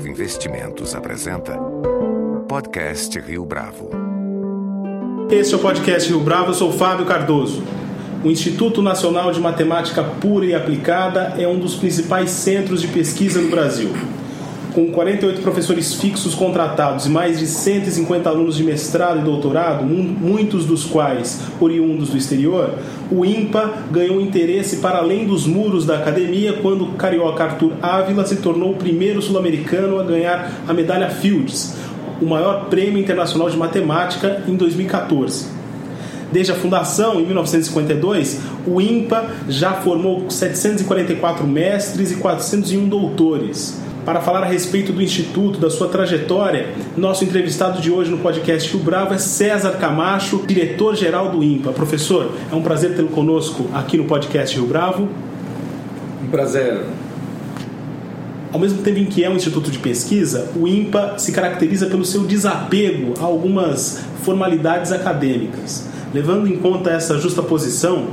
Bravo Investimentos apresenta Podcast Rio Bravo. Este é o Podcast Rio Bravo, eu sou Fábio Cardoso. O Instituto Nacional de Matemática Pura e Aplicada é um dos principais centros de pesquisa no Brasil com 48 professores fixos contratados e mais de 150 alunos de mestrado e doutorado, muitos dos quais oriundos do exterior, o INPA ganhou interesse para além dos muros da academia quando o carioca Arthur Ávila se tornou o primeiro sul-americano a ganhar a medalha Fields, o maior prêmio internacional de matemática, em 2014. Desde a fundação, em 1952, o INPA já formou 744 mestres e 401 doutores. Para falar a respeito do Instituto, da sua trajetória, nosso entrevistado de hoje no podcast Rio Bravo é César Camacho, diretor-geral do INPA. Professor, é um prazer tê-lo conosco aqui no podcast Rio Bravo. Um prazer. Ao mesmo tempo em que é um instituto de pesquisa, o INPA se caracteriza pelo seu desapego a algumas formalidades acadêmicas. Levando em conta essa justa posição,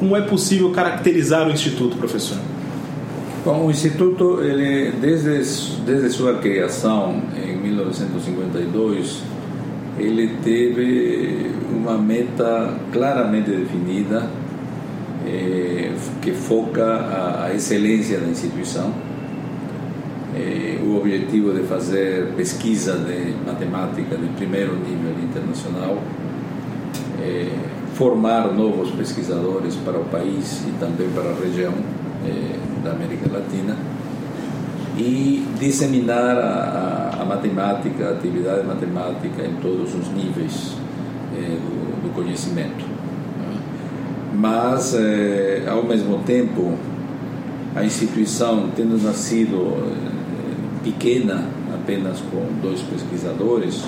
como é possível caracterizar o instituto, professor? Bom, o Instituto, ele, desde, desde sua criação em 1952, ele teve uma meta claramente definida eh, que foca a, a, excelência da instituição, eh, o objetivo de fazer pesquisa de matemática de primeiro nível internacional, eh, formar novos pesquisadores para o país e também para a região eh, da América Latina e disseminar a, a, a, matemática, a atividade matemática em todos os níveis eh, do, do, conhecimento. Mas, eh, ao mesmo tempo, a instituição, tendo nascido eh, pequena, apenas com dois pesquisadores,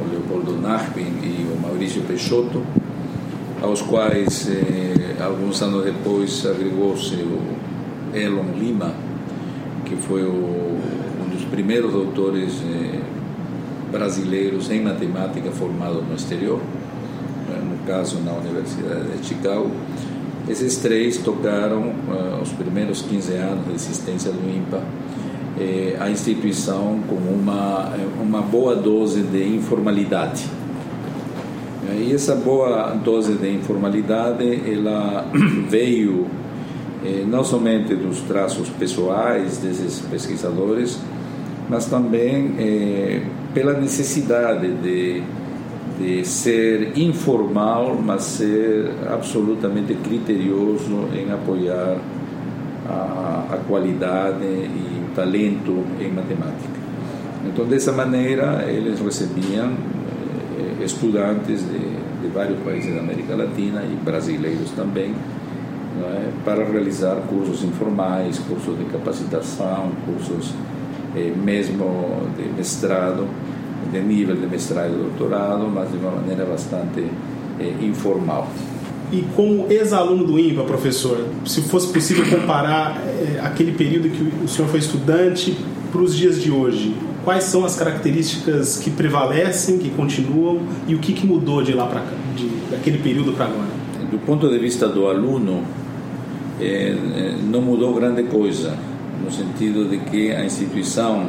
o Leopoldo Nachben e o Maurício Peixoto, aos quais eh, alguns anos depois agregou-se o Elon Lima, que foi o, um dos primeiros doutores eh, brasileiros em matemática formado no exterior, né, no caso na Universidade de Chicago. Esses três tocaram uh, os primeiros 15 anos de existência do INPA eh, a instituição com uma, uma boa dose de informalidade e essa boa dose de informalidade, ela veio eh, não somente dos traços pessoais desses pesquisadores, mas também eh, pela necessidade de, de ser informal, mas ser absolutamente criterioso em apoiar a, a qualidade e o talento em matemática. Então, dessa maneira, eles recebiam estudantes de, de vários países da América Latina e brasileiros também, é? para realizar cursos informais, cursos de capacitação, cursos eh, mesmo de mestrado, de nível de mestrado e doutorado, mas de uma maneira bastante eh, informal. E como ex-aluno do INPA, professor, se fosse possível comparar eh, aquele período que o senhor foi estudante para os dias de hoje, quais são as características que prevalecem, que continuam e o que, que mudou de lá para cá, de, daquele período para agora? Do ponto de vista do aluno, é, não mudou grande coisa, no sentido de que a instituição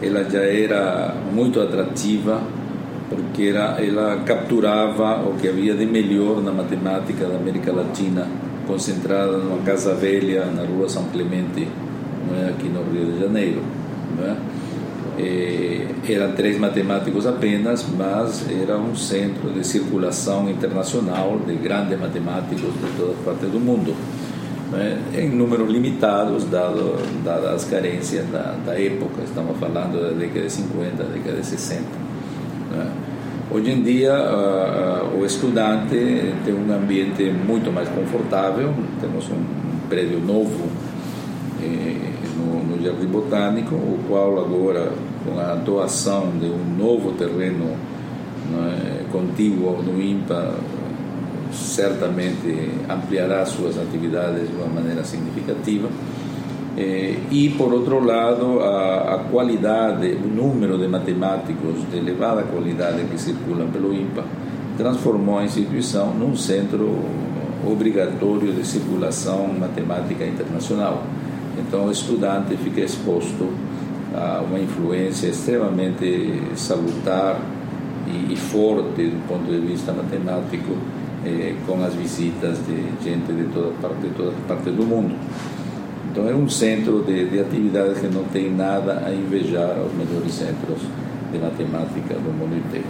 ela já era muito atrativa porque era, ela capturava o que havia de melhor na matemática da América Latina, concentrada numa casa velha na rua São Clemente, não é? aqui no Rio de Janeiro. Não é? Eh, eram três matemáticos apenas, mas era um centro de circulação internacional de grandes matemáticos de toda parte do mundo, né? em números limitados, dado, dadas as carências da, da, época, estamos falando da década de 50, da década de 60. Né? Hoje em dia, uh, o estudante tem um ambiente muito mais confortável, temos um prédio novo. Eh, no, no Jardim Botânico, o qual agora, com a doação de um novo terreno é, contíguo no INPA, certamente ampliará suas atividades de uma maneira significativa. Eh, e, por outro lado, a, a, qualidade, o número de matemáticos de elevada qualidade que circulam pelo INPA transformou a instituição num centro obrigatório de circulação matemática internacional Então o estudante fica exposto uma influência extremamente salutar e, forte do ponto de vista matemático eh, com as visitas de gente de toda parte, de toda parte do mundo. Então é um centro de, de atividades que não tem nada a invejar aos melhores centros de matemática do mundo inteiro.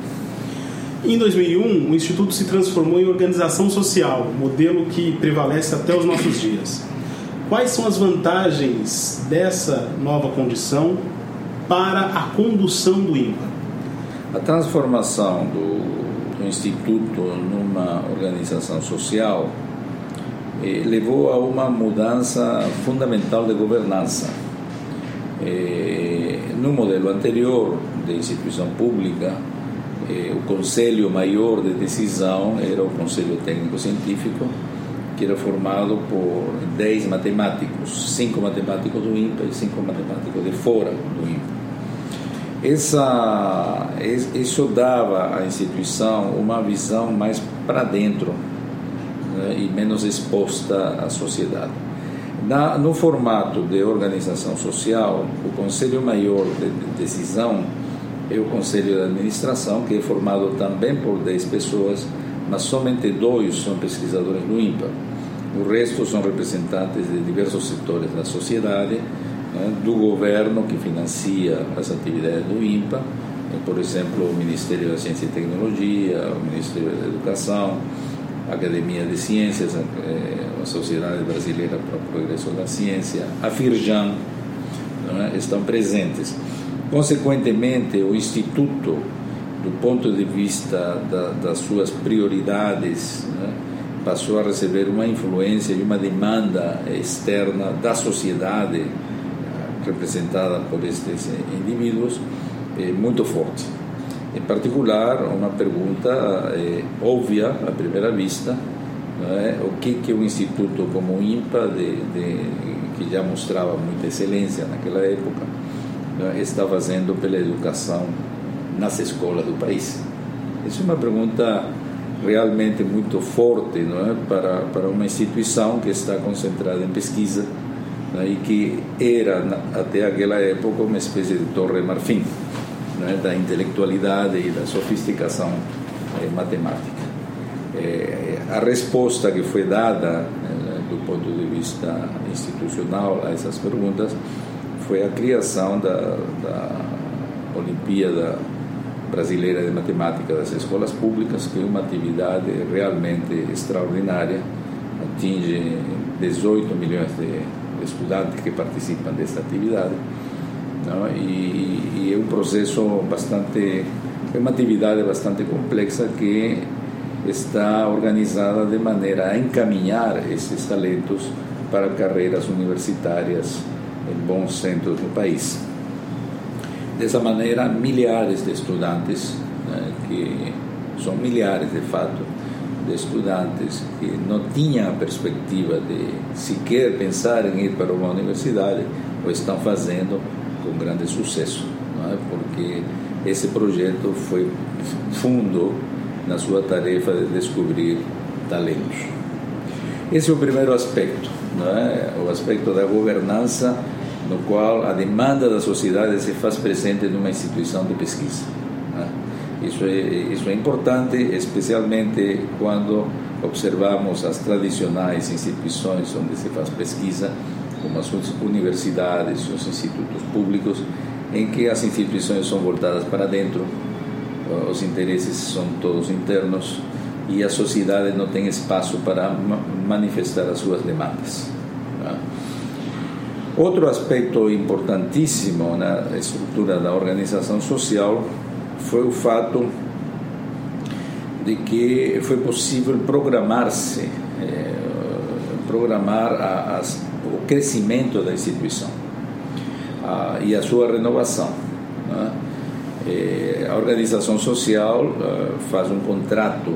Em 2001, o Instituto se transformou em organização social, modelo que prevalece até os nossos dias. Quais são as vantagens dessa nova condição para a condução do INPA? A transformação do, do Instituto numa organização social eh, levou a uma mudança fundamental de governança. Eh, no modelo anterior de instituição pública, eh, o Conselho Maior de Decisão era o Conselho Técnico Científico, que era formado por 10 matemáticos, 5 matemáticos do INPA e 5 matemáticos de fora do INPA. Essa, isso dava à instituição uma visão mais para dentro né, e menos exposta à sociedade. Na, no formato de organização social, o Conselho Maior de Decisão é o Conselho de Administração, que é formado também por 10 pessoas, mas somente dois são pesquisadores do INPA. O resto são representantes de diversos setores da sociedade, né, do governo que financia as atividades do INPA, né, por exemplo, o Ministério da Ciência e Tecnologia, o Ministério da Educação, a Academia de Ciências, a, eh, a Sociedade Brasileira para o Progresso da Ciência, a FIRJAN, né, estão presentes. Consequentemente, o Instituto, do ponto de vista da, das suas prioridades, né, passou a receber uma influência e uma demanda externa da sociedade representada por estes indivíduos eh, muito forte. Em particular, uma pergunta eh, óbvia à primeira vista, é? o que que o instituto como o INPA, de, de, que já mostrava muita excelência naquela época, é? está fazendo pela educação nas escolas do país? Essa é uma pergunta realmente muito forte não é? para, para uma instituição que está concentrada em pesquisa né, e que era até aquela época uma espécie de torre marfim né, da intelectualidade e da sofisticação eh, matemática. Eh, a resposta que foi dada eh, do ponto de vista institucional a essas perguntas foi a criação da, da Olimpíada Brasileira de Matemática das Escolas Públicas, que é uma atividade realmente extraordinária, atinge 18 milhões de estudantes que participam desta atividade. Não? E, e, é um processo bastante, é uma atividade bastante complexa que está organizada de maneira a encaminhar esses talentos para carreiras universitárias em bons centros do país. Dessa maneira, milhares de estudantes, né, que são milhares de fato, de estudantes que não tinham a perspectiva de sequer pensar em ir para uma universidade, o estão fazendo com grande sucesso, é? porque esse projeto foi fundo na sua tarefa de descobrir talentos. Esse é o primeiro aspecto, é? o aspecto da governança, no qual a demanda da sociedade se faz presente numa instituição de pesquisa. Isso é, isso é importante, especialmente quando observamos as tradicionais instituições onde se faz pesquisa, como as universidades, os institutos públicos, em que as instituições são voltadas para dentro, os interesses são todos internos e a sociedade não tem espaço para manifestar as suas demandas. Outro aspecto importantíssimo na estrutura da organização social foi o fato de que foi possível programar-se, eh, programar o crescimento da instituição e a sua renovação. Né? Eh, a organização social eh, faz um contrato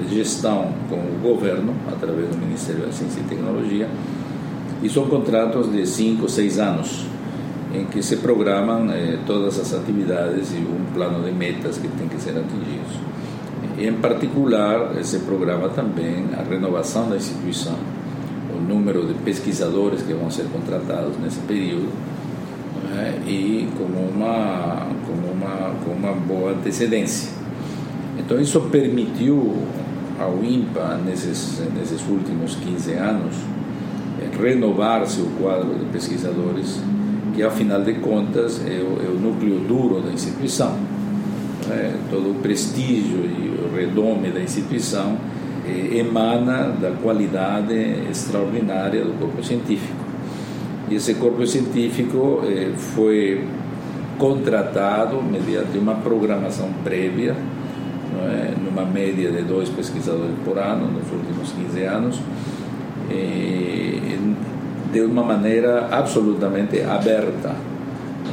de gestão com o governo, através do Ministério da Ciência e Tecnologia, e são contratos de 5, 6 anos em que se programam eh, todas as atividades e um plano de metas que tem que ser atingidos. Em particular, se programa também a renovação da instituição, o número de pesquisadores que vão ser contratados nesse período e com uma, com, uma, com uma boa antecedência. Então, isso permitiu ao INPA, nesses, nesses últimos 15 anos, eh, renovar seu quadro de pesquisadores, que, afinal de contas, é o, é o núcleo duro da instituição. É, todo o prestígio e o redome da instituição eh, emana da qualidade extraordinária do corpo científico. E esse corpo científico eh, foi contratado mediante uma programação prévia, é? numa média de dois pesquisadores por ano nos últimos 15 anos, eh, de uma maneira absolutamente aberta,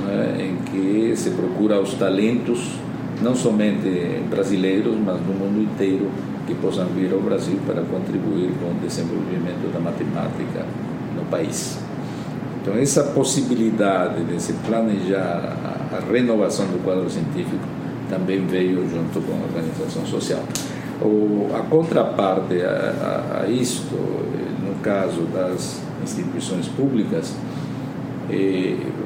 é? em que se procura os talentos, não somente brasileiros, mas do mundo inteiro, que possam vir ao Brasil para contribuir com o desenvolvimento da matemática no país. Então, essa possibilidade de se planejar a renovação do quadro científico também veio junto com a organização social. O, a contraparte a, a, a isto, caso das instituições públicas,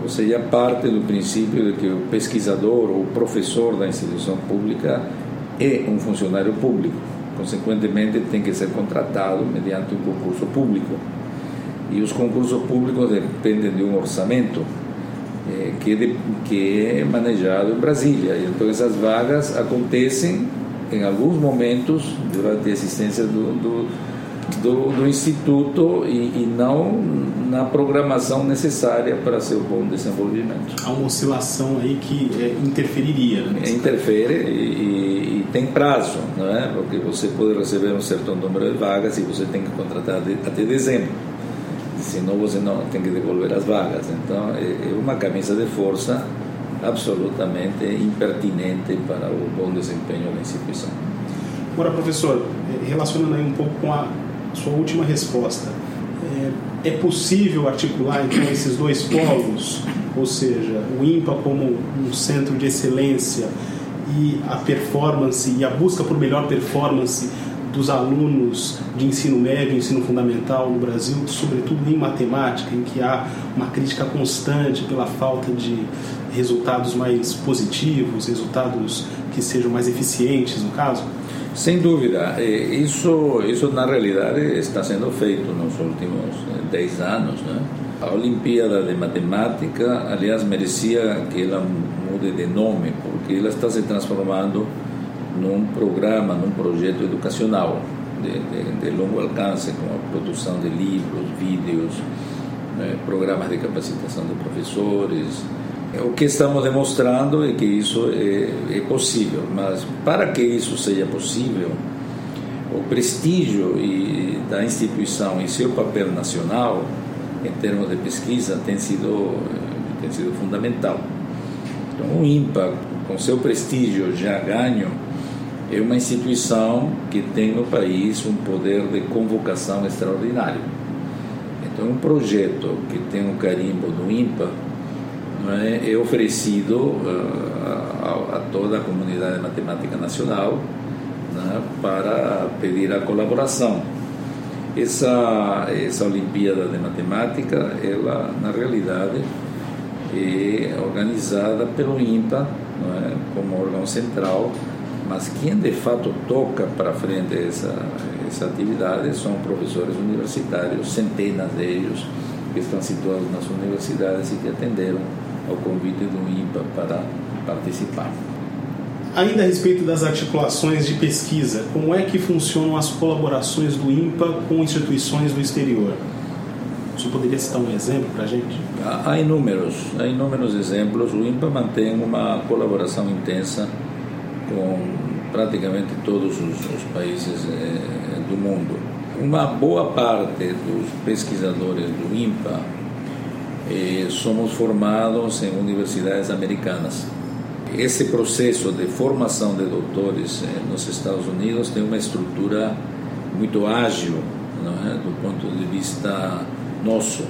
você já parte do princípio de que o pesquisador ou professor da instituição pública é um funcionário público consequentemente tem que ser contratado mediante um concurso público. E os concursos públicos dependem de um orçamento eh, que, de, que é manejado em Brasília. Então essas vagas acontecem em alguns momentos durante a existência do, do do, do Instituto e, e, não na programação necessária para seu bom desenvolvimento. Há uma oscilação aí que é, interferiria. Né? Interfere e, e, tem prazo, não é? porque você pode receber um certo número de vagas e você tem que contratar de, até dezembro. Senão você não tem que devolver as vagas. Então é, é uma camisa de força absolutamente impertinente para o bom desempenho da instituição. Agora, professor, relacionando aí um pouco com a sua última resposta. É, é possível articular então esses dois polos, ou seja, o IMPA como um centro de excelência e a performance e a busca por melhor performance dos alunos de ensino médio ensino fundamental no Brasil, sobretudo em matemática, em que há uma crítica constante pela falta de resultados mais positivos, resultados que sejam mais eficientes, no caso? Sem dúvida, isso, isso na realidade está sendo feito nos últimos 10 anos. Né? A Olimpíada de Matemática, aliás, merecia que ela mude de nome, porque ela está se transformando num programa, num projeto educacional de, de, de longo alcance, com a produção de livros, vídeos, né? programas de capacitação de professores, o que estamos demonstrando é que isso é, é, possível, mas para que isso seja possível, o prestígio e, da instituição e seu papel nacional em termos de pesquisa tem sido, tem sido fundamental. Então, o INPA, com seu prestígio já ganho, é uma instituição que tem no país um poder de convocação extraordinário. Então, um projeto que tem o carimbo do INPA é, é oferecido uh, a, a, toda a comunidade matemática nacional né, para pedir a colaboração. Essa, essa Olimpíada de Matemática, ela na realidade é organizada pelo INPA é, como órgão central, mas quem de fato toca para frente essa, essa atividade são professores universitários, centenas deles que estão situados nas universidades e que atenderam ao convite do INPA para participar. Ainda a respeito das articulações de pesquisa, como é que funcionam as colaborações do INPA com instituições do exterior? Você poderia citar um exemplo para a gente? Há inúmeros, há inúmeros exemplos. O INPA mantém uma colaboração intensa com praticamente todos os, os países eh, do mundo. Uma boa parte dos pesquisadores do INPA eh, somos formados em universidades americanas. Esse processo de formação de doutores eh, nos Estados Unidos tem uma estrutura muito ágil, é? do ponto de vista nosso.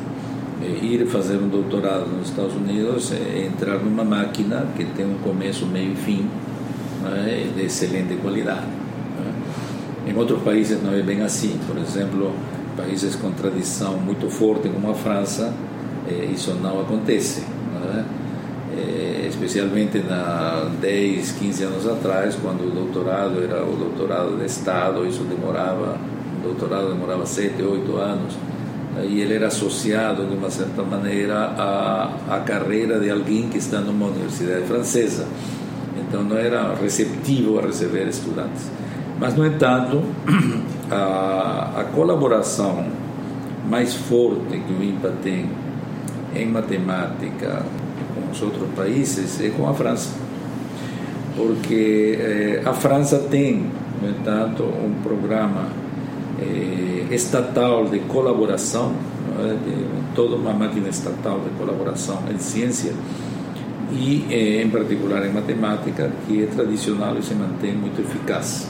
Eh, ir fazer um doutorado nos Estados Unidos é entrar numa máquina que tem um começo, meio e fim é? de excelente qualidade. Em outros países não é bem assim. Por exemplo, países com tradição muito forte como a França, eh, isso não acontece. Eh, especialmente na 10, 15 anos atrás, quando o doutorado era o doutorado de Estado, isso demorava, o doutorado demorava 7, 8 anos, e ele era associado, de uma certa maneira, à, à carreira de alguém que está numa universidade francesa. Então não era receptivo a receber estudantes. Mas, no entanto, a, a colaboração mais forte que o INPA tem em matemática com os outros países é com a França. Porque eh, a França tem, no entanto, um programa eh, estatal de colaboração, é? de, toda uma máquina estatal de colaboração em ciência e, eh, particular, em matemática, que é tradicional e se mantém muito eficaz.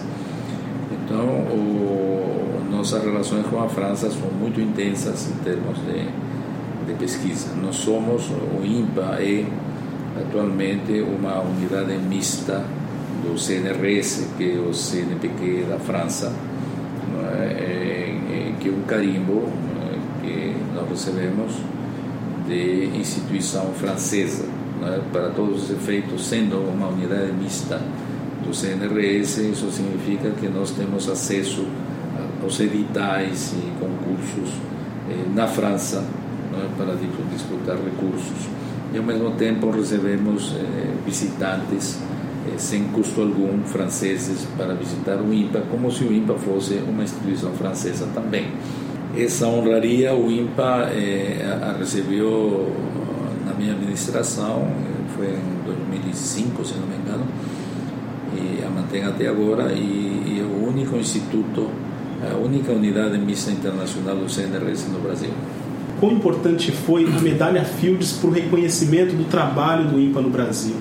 Então, o, nossas relações com a França são muito intensas em termos de, de pesquisa. Nós somos, o INPA é atualmente uma unidade mista do CNRS, que é o CNPq da França, é? É, que é um carimbo é? que nós recebemos de instituição francesa, é? para todos os efeitos, sendo uma unidade mista do CNRS, isso significa que nós temos acesso aos editais e concursos eh, na França para disputar recursos. E ao mesmo tempo recebemos eh, visitantes eh, custo algum franceses para visitar o INPA, como se o INPA fosse uma instituição francesa também. Essa honraria o INPA a recebeu na minha administração, foi em 2005, se não me engano, e a mantém até agora e, e é o único instituto, a única unidade mista internacional do CNRS no Brasil. Quão importante foi a medalha Fields para o reconhecimento do trabalho do INPA no Brasil?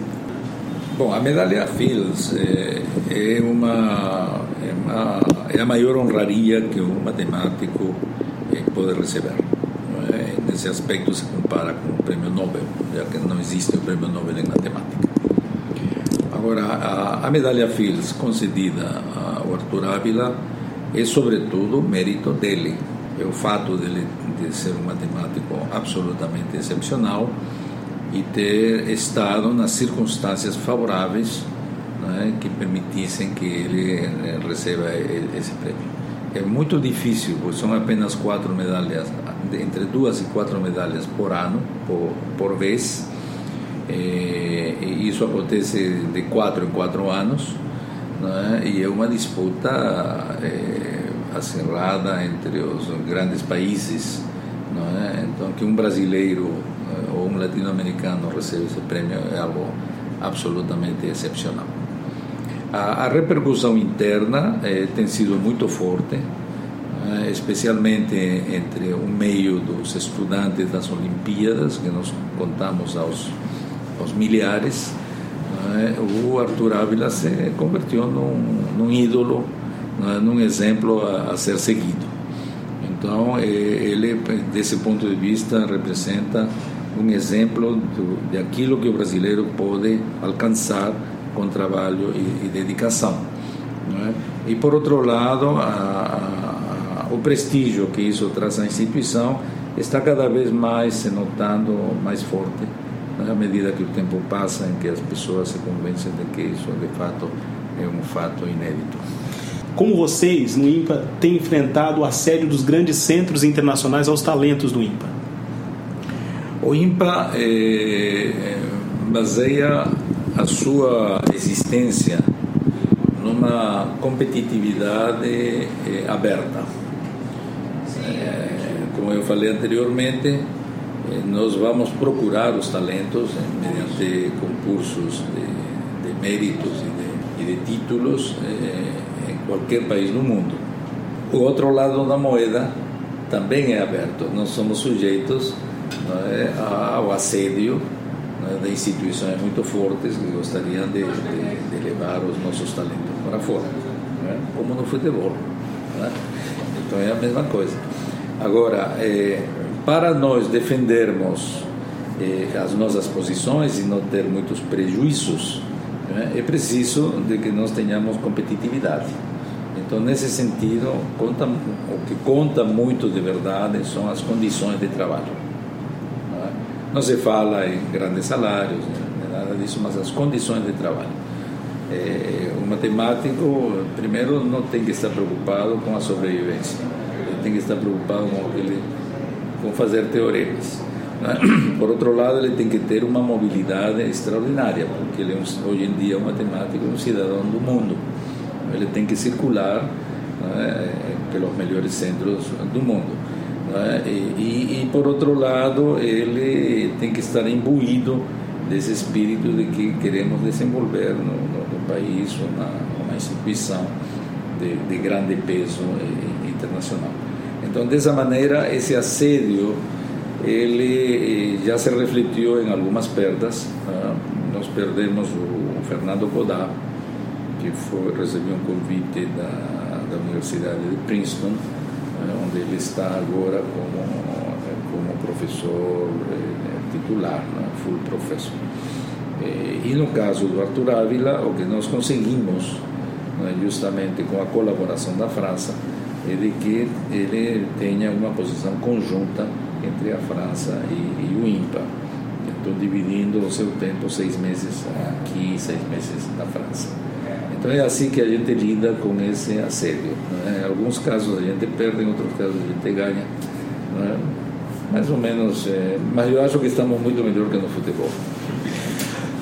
Bom, a medalha Fields é, é, uma, é, uma, é a maior honraria que um matemático é, pode receber. É? Nesse aspecto se compara com o prêmio Nobel, já que não existe o prêmio Nobel em matemática. Agora, a, a medalha Fields concedida ao Arthur Ávila é, sobretudo, mérito dele. É o fato dele de ser um matemático absolutamente excepcional e ter estado nas circunstâncias favoráveis né, que permitissem que ele eh, receba esse prêmio. É muito difícil, pois são apenas quatro medalhas, entre duas e quatro medalhas por ano, por, por vez, é, isso acontece de quatro em quatro anos né? e é uma disputa é, acirrada entre os grandes países. Né? Então, que um brasileiro ou um latino-americano receba esse prêmio é algo absolutamente excepcional. A, a repercussão interna é, tem sido muito forte, especialmente entre o meio dos estudantes das Olimpíadas, que nós contamos aos aos milhares, né, o Arthur Ávila se convertiu num ídolo, né, num exemplo a, a, ser seguido. Então, ele, desse ponto de vista, representa um exemplo do, de aquilo que o brasileiro pode alcançar com trabalho e, e dedicação. Né? E, por outro lado, a, a, o prestígio que isso traz à instituição está cada vez mais se notando mais forte à medida que o tempo passa, em que as pessoas se convencem de que isso de fato é um fato inédito. Como vocês, no IMPA, têm enfrentado o assédio dos grandes centros internacionais aos talentos do IMPA? O IMPA é, baseia a sua existência numa competitividade é, aberta. Como eu falei anteriormente, eh, nós vamos procurar os talentos eh, mediante concursos de, de méritos e de, e de títulos eh, qualquer país do mundo. O outro lado da moeda também é aberto. Nós somos sujeitos é, ao assédio é, de instituições muito fortes que gostariam de, de, de levar os nossos talentos para fora, é? como no futebol. Então é a mesma coisa. Agora, é, para nós defendermos eh, as nossas posições e não ter muitos prejuízos, né, é preciso de que nós tenhamos competitividade. Então, nesse sentido, conta, o que conta muito de verdade são as condições de trabalho. Não, é? não se fala em grandes salários, nada disso, mas as condições de trabalho. É, o matemático, primeiro, não tem que estar preocupado com a sobrevivência, ele tem que estar preocupado com, com fazer teoremas. É? Por outro lado, ele tem que ter uma mobilidade extraordinária, porque ele, é hoje em dia, é um matemático, um cidadão do mundo ele tem que circular né, pelos melhores centros do mundo. Né, e, e, e, por outro lado, ele tem que estar imbuído desse espírito de que queremos desenvolver no, país uma, uma instituição de, de grande peso internacional. Então, dessa maneira, esse assédio ele eh, já se refletiu em algumas perdas. Né? Nós perdemos o Fernando Godá, que foi, recebeu um convite da, da Universidade de Princeton, eh, onde ele está agora como, como professor eh, titular, né, full professor. Eh, e no caso do Arthur Ávila, o que nós conseguimos, né, justamente com a colaboração da França, é de que ele tenha uma posição conjunta entre a França e, e o INPA. Estou dividindo o seu tempo, seis meses aqui, seis meses na França. Então é assim que a gente lida com esse assédio. Né? Em alguns casos a gente perde, em outros casos a gente ganha. Né? Mais ou menos, é... mas eu acho que estamos muito melhor que no futebol.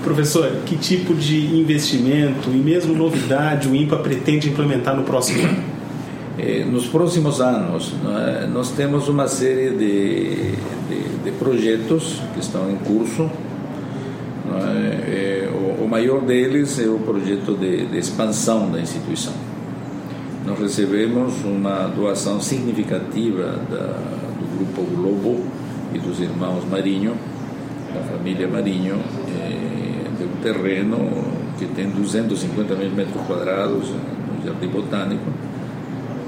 Professor, que tipo de investimento e mesmo novidade o INPA pretende implementar no próximo ano? É, nos próximos anos, nós temos uma série de, de, de projetos que estão em curso. Né, é, o maior deles é o projeto de, de expansão da instituição. Nós recebemos uma doação significativa da, do Grupo Globo e dos irmãos Marinho, da família Marinho, eh, de um terreno que tem 250 mil metros quadrados no Jardim Botânico.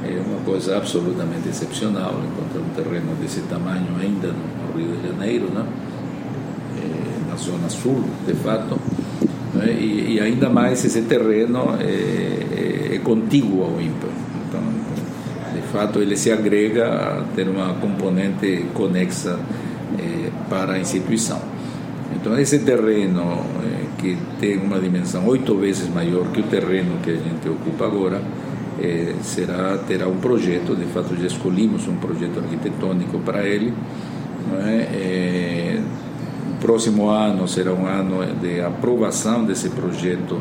É uma coisa absolutamente excepcional encontrar um terreno desse tamanho ainda no Rio de Janeiro, né? Eh, na zona sul, de fato né? e, e, ainda mais esse terreno é, é, é contíguo ao ímpar. Então, de fato, ele se agrega a ter uma componente conexa é, para a instituição. Então, esse terreno que tem uma dimensão oito vezes maior que o terreno que a gente ocupa agora, é, será terá um projeto. De fato, já escolhemos um projeto arquitetônico para ele. É? é próximo ano será um ano de aprovação desse projeto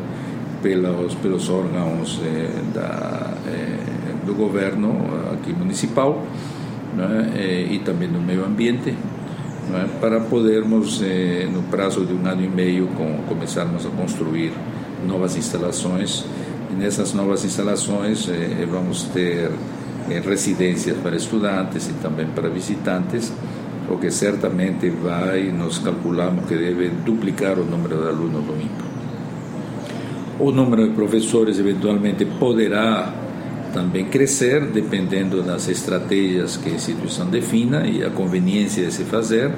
pelos, pelos órgãos eh, da, eh, do governo aqui municipal né, eh, e também do meio ambiente né, para podermos, eh, no prazo de um ano e meio, com, começarmos a construir novas instalações. E nessas novas instalações eh, vamos ter eh, residências para estudantes e também para visitantes o que certamente vai, nós calculamos que deve duplicar o número de alunos do INPA. O número de professores eventualmente poderá também crescer, dependendo das estratégias que a instituição defina e a conveniência de se fazer,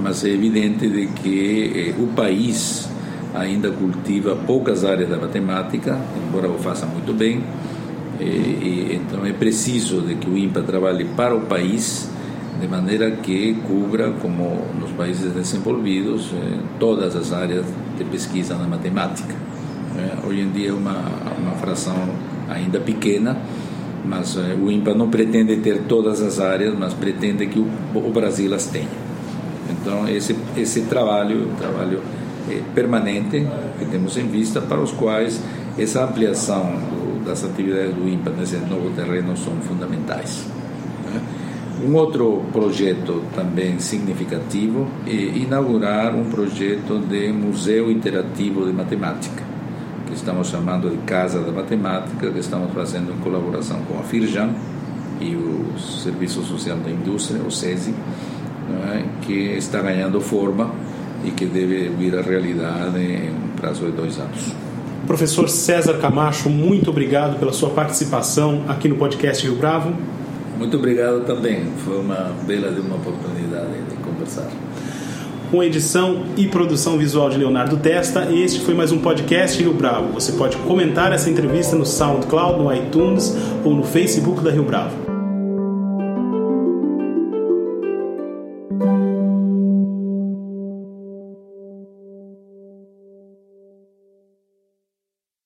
mas é evidente de que eh, o país ainda cultiva poucas áreas da matemática, embora o faça muito bem, e, e, então é preciso de que o INPA trabalhe para o país de maneira que cubra, como nos países desenvolvidos, eh, todas as áreas de pesquisa na matemática. Eh, hoje em dia é uma, uma fração ainda pequena, mas eh, o INPA não pretende ter todas as áreas, mas pretende que o, o Brasil as tenha. Então, esse, esse trabalho, trabalho permanente que temos em vista, para os quais essa ampliação do, das atividades do INPA nesse novo terreno são fundamentais. Um outro projeto também significativo é inaugurar um projeto de museu interativo de matemática, que estamos chamando de Casa da Matemática, que estamos fazendo em colaboração com a Firjan e o Serviço Social da Indústria, o SESI, é? que está ganhando forma e que deve vir à realidade em um prazo de dois anos. Professor César Camacho, muito obrigado pela sua participação aqui no podcast Rio Bravo. Muito obrigado também. Foi uma bela uma oportunidade de conversar. com edição e produção visual de Leonardo Testa. Este foi mais um podcast Rio Bravo. Você pode comentar essa entrevista no SoundCloud, no iTunes ou no Facebook da Rio Bravo.